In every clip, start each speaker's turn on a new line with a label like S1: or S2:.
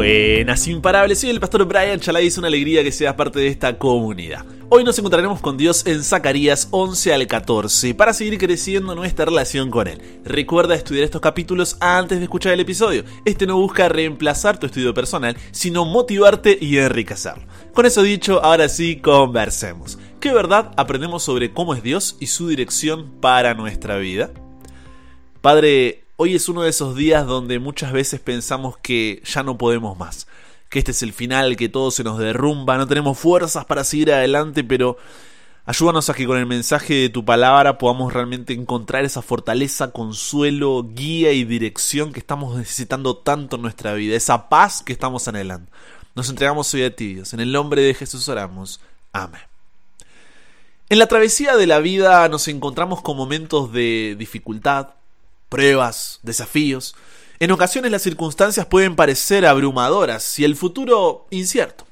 S1: Buenas, imparables. Soy el pastor Brian Chalai. Es una alegría que seas parte de esta comunidad. Hoy nos encontraremos con Dios en Zacarías 11 al 14 para seguir creciendo nuestra relación con Él. Recuerda estudiar estos capítulos antes de escuchar el episodio. Este no busca reemplazar tu estudio personal, sino motivarte y enriquecerlo. Con eso dicho, ahora sí, conversemos. ¿Qué verdad aprendemos sobre cómo es Dios y su dirección para nuestra vida? Padre, Hoy es uno de esos días donde muchas veces pensamos que ya no podemos más, que este es el final, que todo se nos derrumba, no tenemos fuerzas para seguir adelante, pero ayúdanos a que con el mensaje de tu palabra podamos realmente encontrar esa fortaleza, consuelo, guía y dirección que estamos necesitando tanto en nuestra vida, esa paz que estamos anhelando. Nos entregamos hoy a ti, Dios. En el nombre de Jesús oramos. Amén. En la travesía de la vida nos encontramos con momentos de dificultad, pruebas, desafíos. En ocasiones las circunstancias pueden parecer abrumadoras y el futuro incierto.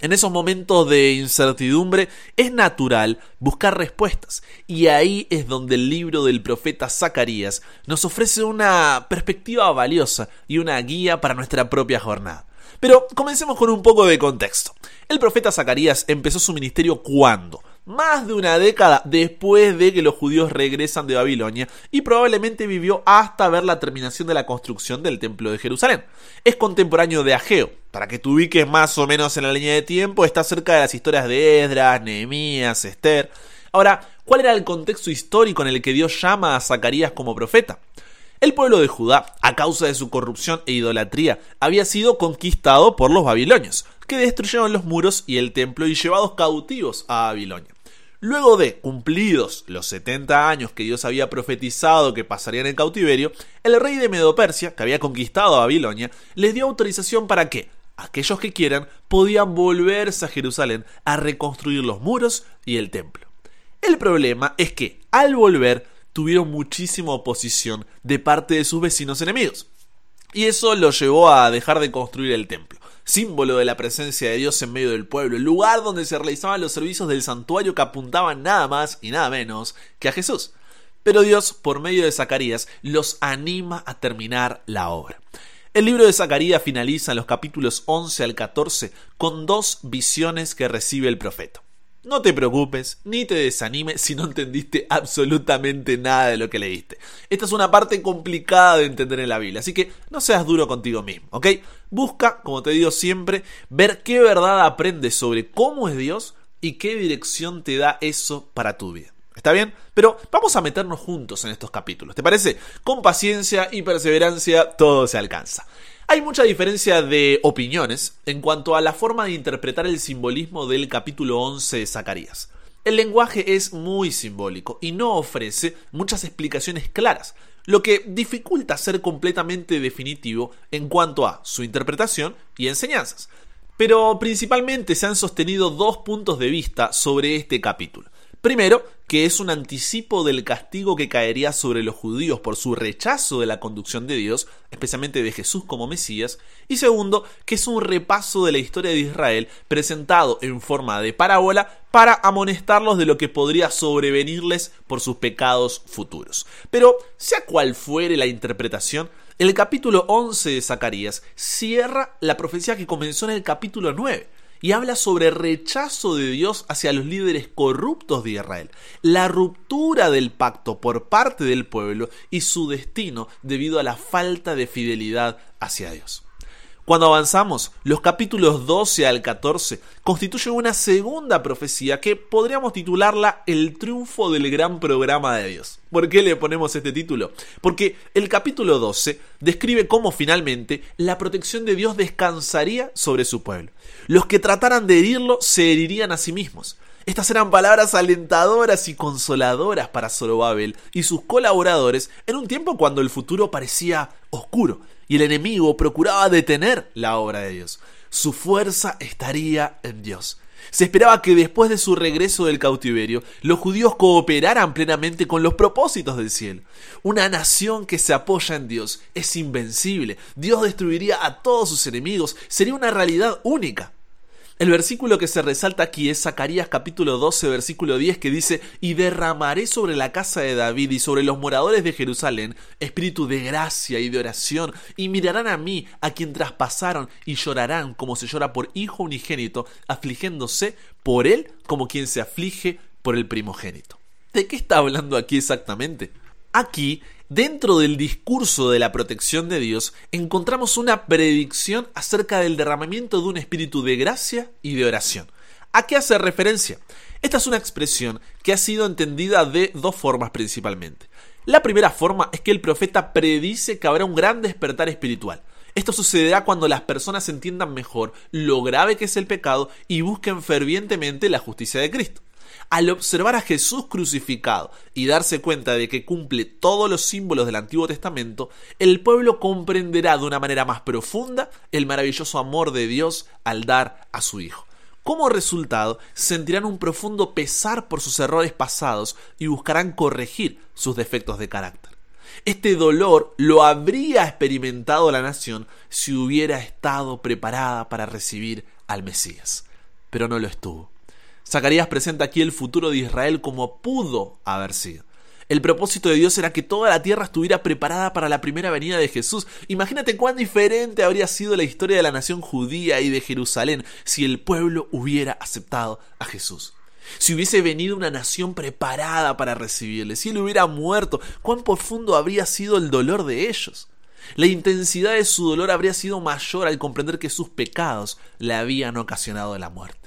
S1: En esos momentos de incertidumbre es natural buscar respuestas y ahí es donde el libro del profeta Zacarías nos ofrece una perspectiva valiosa y una guía para nuestra propia jornada. Pero comencemos con un poco de contexto. El profeta Zacarías empezó su ministerio cuando más de una década después de que los judíos regresan de Babilonia y probablemente vivió hasta ver la terminación de la construcción del templo de Jerusalén. Es contemporáneo de Ageo, para que te ubiques más o menos en la línea de tiempo, está cerca de las historias de Esdras, Nehemías, Esther. Ahora, ¿cuál era el contexto histórico en el que Dios llama a Zacarías como profeta? El pueblo de Judá, a causa de su corrupción e idolatría, había sido conquistado por los babilonios, que destruyeron los muros y el templo y llevados cautivos a Babilonia. Luego de cumplidos los 70 años que Dios había profetizado que pasarían en cautiverio, el rey de Medo-Persia, que había conquistado Babilonia, les dio autorización para que aquellos que quieran podían volverse a Jerusalén a reconstruir los muros y el templo. El problema es que al volver tuvieron muchísima oposición de parte de sus vecinos enemigos. Y eso los llevó a dejar de construir el templo, símbolo de la presencia de Dios en medio del pueblo, el lugar donde se realizaban los servicios del santuario que apuntaban nada más y nada menos que a Jesús. Pero Dios, por medio de Zacarías, los anima a terminar la obra. El libro de Zacarías finaliza en los capítulos 11 al 14 con dos visiones que recibe el profeta. No te preocupes, ni te desanimes si no entendiste absolutamente nada de lo que leíste. Esta es una parte complicada de entender en la Biblia, así que no seas duro contigo mismo, ¿ok? Busca, como te digo siempre, ver qué verdad aprendes sobre cómo es Dios y qué dirección te da eso para tu vida. ¿Está bien? Pero vamos a meternos juntos en estos capítulos, ¿te parece? Con paciencia y perseverancia todo se alcanza. Hay mucha diferencia de opiniones en cuanto a la forma de interpretar el simbolismo del capítulo 11 de Zacarías. El lenguaje es muy simbólico y no ofrece muchas explicaciones claras, lo que dificulta ser completamente definitivo en cuanto a su interpretación y enseñanzas. Pero principalmente se han sostenido dos puntos de vista sobre este capítulo. Primero, que es un anticipo del castigo que caería sobre los judíos por su rechazo de la conducción de Dios, especialmente de Jesús como Mesías, y segundo, que es un repaso de la historia de Israel presentado en forma de parábola para amonestarlos de lo que podría sobrevenirles por sus pecados futuros. Pero, sea cual fuere la interpretación, el capítulo 11 de Zacarías cierra la profecía que comenzó en el capítulo 9 y habla sobre rechazo de Dios hacia los líderes corruptos de Israel, la ruptura del pacto por parte del pueblo y su destino debido a la falta de fidelidad hacia Dios. Cuando avanzamos, los capítulos 12 al 14 constituyen una segunda profecía que podríamos titularla El triunfo del gran programa de Dios. ¿Por qué le ponemos este título? Porque el capítulo 12 describe cómo finalmente la protección de Dios descansaría sobre su pueblo. Los que trataran de herirlo se herirían a sí mismos. Estas eran palabras alentadoras y consoladoras para Zorobabel y sus colaboradores en un tiempo cuando el futuro parecía oscuro y el enemigo procuraba detener la obra de Dios. Su fuerza estaría en Dios. Se esperaba que después de su regreso del cautiverio, los judíos cooperaran plenamente con los propósitos del cielo. Una nación que se apoya en Dios es invencible. Dios destruiría a todos sus enemigos. Sería una realidad única. El versículo que se resalta aquí es Zacarías capítulo 12 versículo 10 que dice, y derramaré sobre la casa de David y sobre los moradores de Jerusalén espíritu de gracia y de oración, y mirarán a mí, a quien traspasaron, y llorarán como se llora por hijo unigénito, afligiéndose por él como quien se aflige por el primogénito. ¿De qué está hablando aquí exactamente? Aquí Dentro del discurso de la protección de Dios encontramos una predicción acerca del derramamiento de un espíritu de gracia y de oración. ¿A qué hace referencia? Esta es una expresión que ha sido entendida de dos formas principalmente. La primera forma es que el profeta predice que habrá un gran despertar espiritual. Esto sucederá cuando las personas entiendan mejor lo grave que es el pecado y busquen fervientemente la justicia de Cristo. Al observar a Jesús crucificado y darse cuenta de que cumple todos los símbolos del Antiguo Testamento, el pueblo comprenderá de una manera más profunda el maravilloso amor de Dios al dar a su Hijo. Como resultado, sentirán un profundo pesar por sus errores pasados y buscarán corregir sus defectos de carácter. Este dolor lo habría experimentado la nación si hubiera estado preparada para recibir al Mesías, pero no lo estuvo. Zacarías presenta aquí el futuro de Israel como pudo haber sido. El propósito de Dios era que toda la tierra estuviera preparada para la primera venida de Jesús. Imagínate cuán diferente habría sido la historia de la nación judía y de Jerusalén si el pueblo hubiera aceptado a Jesús. Si hubiese venido una nación preparada para recibirle, si él hubiera muerto, cuán profundo habría sido el dolor de ellos. La intensidad de su dolor habría sido mayor al comprender que sus pecados le habían ocasionado la muerte.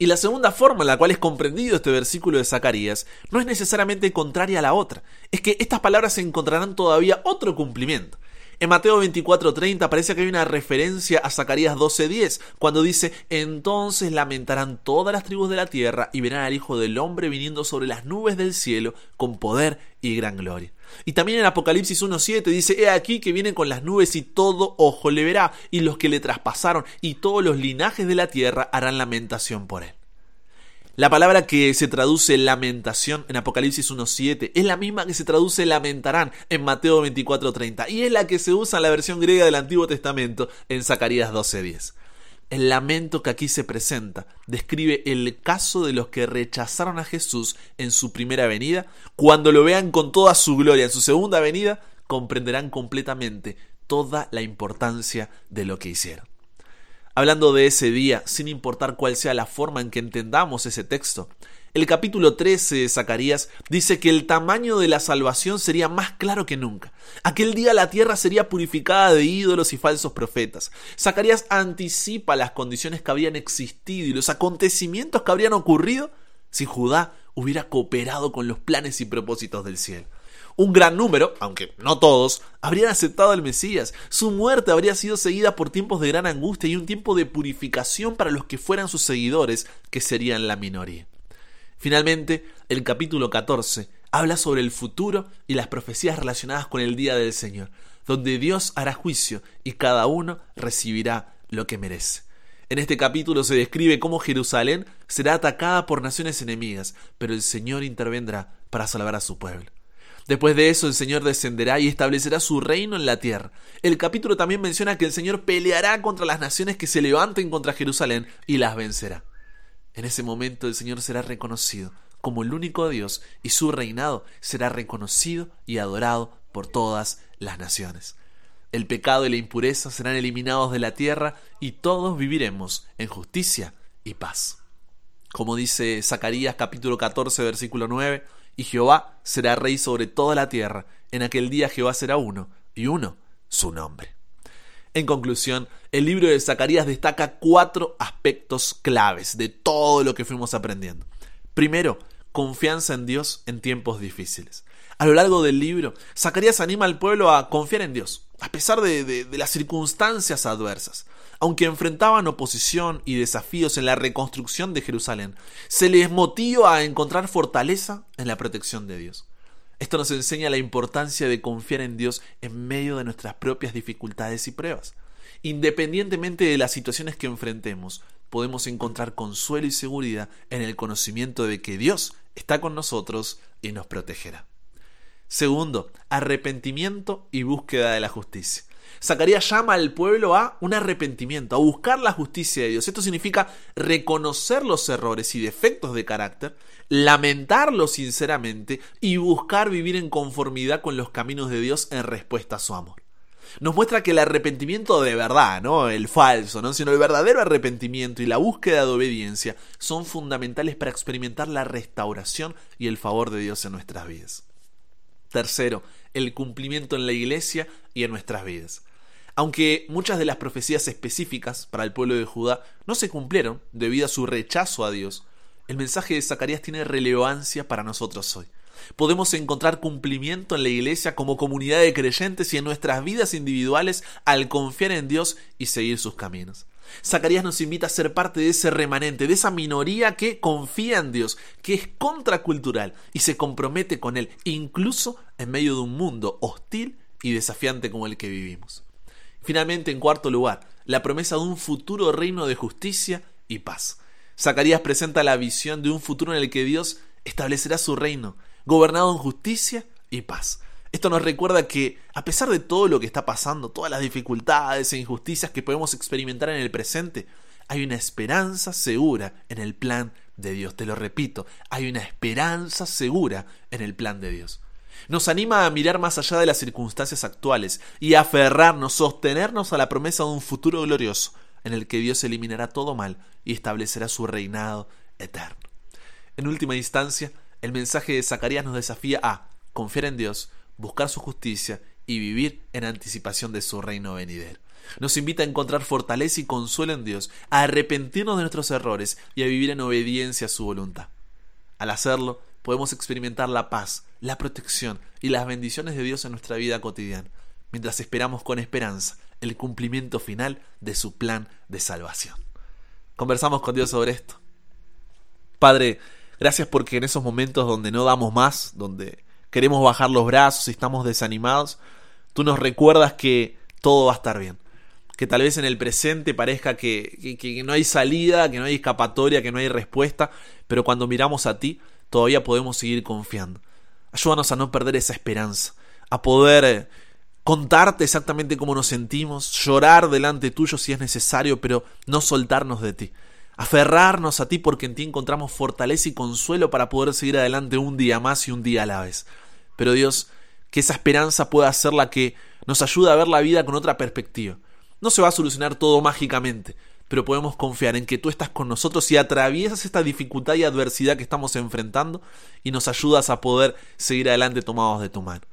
S1: Y la segunda forma en la cual es comprendido este versículo de Zacarías no es necesariamente contraria a la otra, es que estas palabras encontrarán todavía otro cumplimiento. En Mateo 24:30 parece que hay una referencia a Zacarías 12:10, cuando dice, entonces lamentarán todas las tribus de la tierra y verán al Hijo del Hombre viniendo sobre las nubes del cielo con poder y gran gloria. Y también en Apocalipsis 1.7 dice, he aquí que vienen con las nubes y todo ojo le verá, y los que le traspasaron y todos los linajes de la tierra harán lamentación por él. La palabra que se traduce lamentación en Apocalipsis 1.7 es la misma que se traduce lamentarán en Mateo 24.30 y es la que se usa en la versión griega del Antiguo Testamento en Zacarías 12.10. El lamento que aquí se presenta describe el caso de los que rechazaron a Jesús en su primera venida. Cuando lo vean con toda su gloria en su segunda venida, comprenderán completamente toda la importancia de lo que hicieron. Hablando de ese día, sin importar cuál sea la forma en que entendamos ese texto, el capítulo 13 de Zacarías dice que el tamaño de la salvación sería más claro que nunca. Aquel día la tierra sería purificada de ídolos y falsos profetas. Zacarías anticipa las condiciones que habrían existido y los acontecimientos que habrían ocurrido si Judá hubiera cooperado con los planes y propósitos del cielo. Un gran número, aunque no todos, habrían aceptado al Mesías. Su muerte habría sido seguida por tiempos de gran angustia y un tiempo de purificación para los que fueran sus seguidores, que serían la minoría. Finalmente, el capítulo 14 habla sobre el futuro y las profecías relacionadas con el día del Señor, donde Dios hará juicio y cada uno recibirá lo que merece. En este capítulo se describe cómo Jerusalén será atacada por naciones enemigas, pero el Señor intervendrá para salvar a su pueblo. Después de eso el Señor descenderá y establecerá su reino en la tierra. El capítulo también menciona que el Señor peleará contra las naciones que se levanten contra Jerusalén y las vencerá. En ese momento el Señor será reconocido como el único Dios y su reinado será reconocido y adorado por todas las naciones. El pecado y la impureza serán eliminados de la tierra y todos viviremos en justicia y paz. Como dice Zacarías capítulo 14 versículo 9, y Jehová será rey sobre toda la tierra. En aquel día Jehová será uno, y uno su nombre. En conclusión, el libro de Zacarías destaca cuatro aspectos claves de todo lo que fuimos aprendiendo. Primero, confianza en Dios en tiempos difíciles. A lo largo del libro, Zacarías anima al pueblo a confiar en Dios, a pesar de, las circunstancias adversas. Aunque enfrentaban oposición y desafíos en la reconstrucción de Jerusalén, se les motiva a encontrar fortaleza en la protección de Dios. Esto nos enseña la importancia de confiar en Dios en medio de nuestras propias dificultades y pruebas. Independientemente de las situaciones que enfrentemos, podemos encontrar consuelo y seguridad en el conocimiento de que Dios está con nosotros y nos protegerá. Segundo, arrepentimiento y búsqueda de la justicia. Zacarías llama al pueblo a un arrepentimiento, a buscar la justicia de Dios. Esto significa reconocer los errores y defectos de carácter, lamentarlos sinceramente y buscar vivir en conformidad con los caminos de Dios en respuesta a su amor. Nos muestra que el arrepentimiento de verdad, no el falso, ¿no? sino el verdadero arrepentimiento y la búsqueda de obediencia son fundamentales para experimentar la restauración y el favor de Dios en nuestras vidas. Tercero, el cumplimiento en la iglesia y en nuestras vidas. Aunque muchas de las profecías específicas para el pueblo de Judá no se cumplieron debido a su rechazo a Dios, el mensaje de Zacarías tiene relevancia para nosotros hoy. Podemos encontrar cumplimiento en la iglesia como comunidad de creyentes y en nuestras vidas individuales al confiar en Dios y seguir sus caminos. Zacarías nos invita a ser parte de ese remanente, de esa minoría que confía en Dios, que es contracultural y se compromete con Él, incluso en medio de un mundo hostil y desafiante como el que vivimos. Finalmente, en cuarto lugar, la promesa de un futuro reino de justicia y paz. Zacarías presenta la visión de un futuro en el que Dios establecerá su reino, gobernado en justicia y paz. Esto nos recuerda que, a pesar de todo lo que está pasando, todas las dificultades e injusticias que podemos experimentar en el presente, hay una esperanza segura en el plan de Dios. Te lo repito, hay una esperanza segura en el plan de Dios. Nos anima a mirar más allá de las circunstancias actuales y a aferrarnos, sostenernos a la promesa de un futuro glorioso en el que Dios eliminará todo mal y establecerá su reinado eterno. En última instancia, el mensaje de Zacarías nos desafía a confiar en Dios, buscar su justicia y vivir en anticipación de su reino venidero. Nos invita a encontrar fortaleza y consuelo en Dios, a arrepentirnos de nuestros errores y a vivir en obediencia a su voluntad. Al hacerlo, podemos experimentar la paz, la protección y las bendiciones de Dios en nuestra vida cotidiana, mientras esperamos con esperanza el cumplimiento final de su plan de salvación. Conversamos con Dios sobre esto. Padre, gracias porque en esos momentos donde no damos más, donde queremos bajar los brazos estamos desanimados, tú nos recuerdas que todo va a estar bien. Que tal vez en el presente parezca que, que, no hay salida, que no hay escapatoria, que no hay respuesta, pero cuando miramos a ti, todavía podemos seguir confiando. Ayúdanos a no perder esa esperanza, a poder contarte exactamente cómo nos sentimos, llorar delante tuyo si es necesario, pero no soltarnos de ti. Aferrarnos a ti porque en ti encontramos fortaleza y consuelo para poder seguir adelante un día más y un día a la vez. Pero Dios, que esa esperanza pueda ser la que nos ayude a ver la vida con otra perspectiva. No se va a solucionar todo mágicamente, pero podemos confiar en que tú estás con nosotros y atraviesas esta dificultad y adversidad que estamos enfrentando y nos ayudas a poder seguir adelante tomados de tu mano.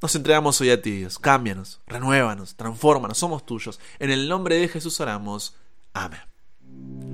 S1: Nos entregamos hoy a ti, Dios. Cámbianos, renuévanos, transfórmanos, somos tuyos. En el nombre de Jesús oramos. Amén.